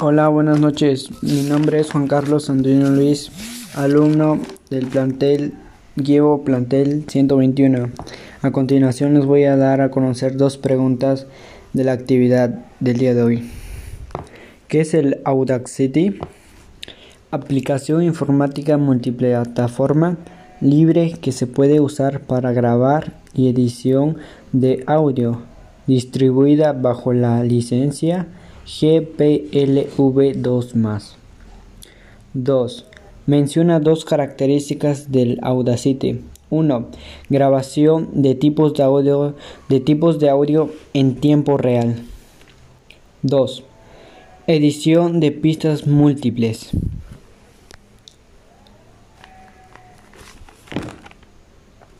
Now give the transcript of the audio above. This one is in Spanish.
Hola, buenas noches. Mi nombre es Juan Carlos Antonio Luis, alumno del plantel Llevo Plantel 121. A continuación les voy a dar a conocer dos preguntas de la actividad del día de hoy. ¿Qué es el Audacity? Aplicación informática multiplataforma libre que se puede usar para grabar y edición de audio, distribuida bajo la licencia GPLv2+. 2. Menciona dos características del Audacity. 1. Grabación de tipos de audio de tipos de audio en tiempo real. 2. Edición de pistas múltiples.